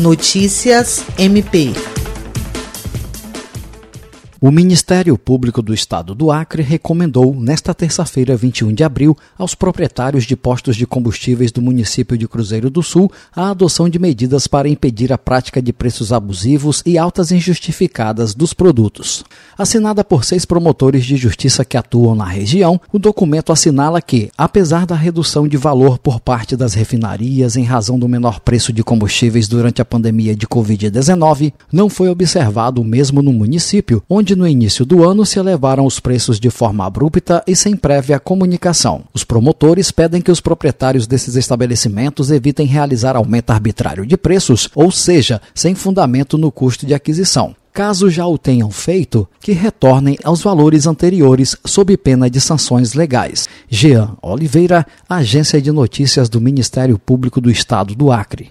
Notícias MP o Ministério Público do Estado do Acre recomendou, nesta terça-feira, 21 de abril, aos proprietários de postos de combustíveis do município de Cruzeiro do Sul a adoção de medidas para impedir a prática de preços abusivos e altas injustificadas dos produtos. Assinada por seis promotores de justiça que atuam na região, o documento assinala que, apesar da redução de valor por parte das refinarias em razão do menor preço de combustíveis durante a pandemia de Covid-19, não foi observado o mesmo no município, onde no início do ano se elevaram os preços de forma abrupta e sem prévia comunicação. Os promotores pedem que os proprietários desses estabelecimentos evitem realizar aumento arbitrário de preços, ou seja, sem fundamento no custo de aquisição. Caso já o tenham feito, que retornem aos valores anteriores sob pena de sanções legais. Jean Oliveira, Agência de Notícias do Ministério Público do Estado do Acre.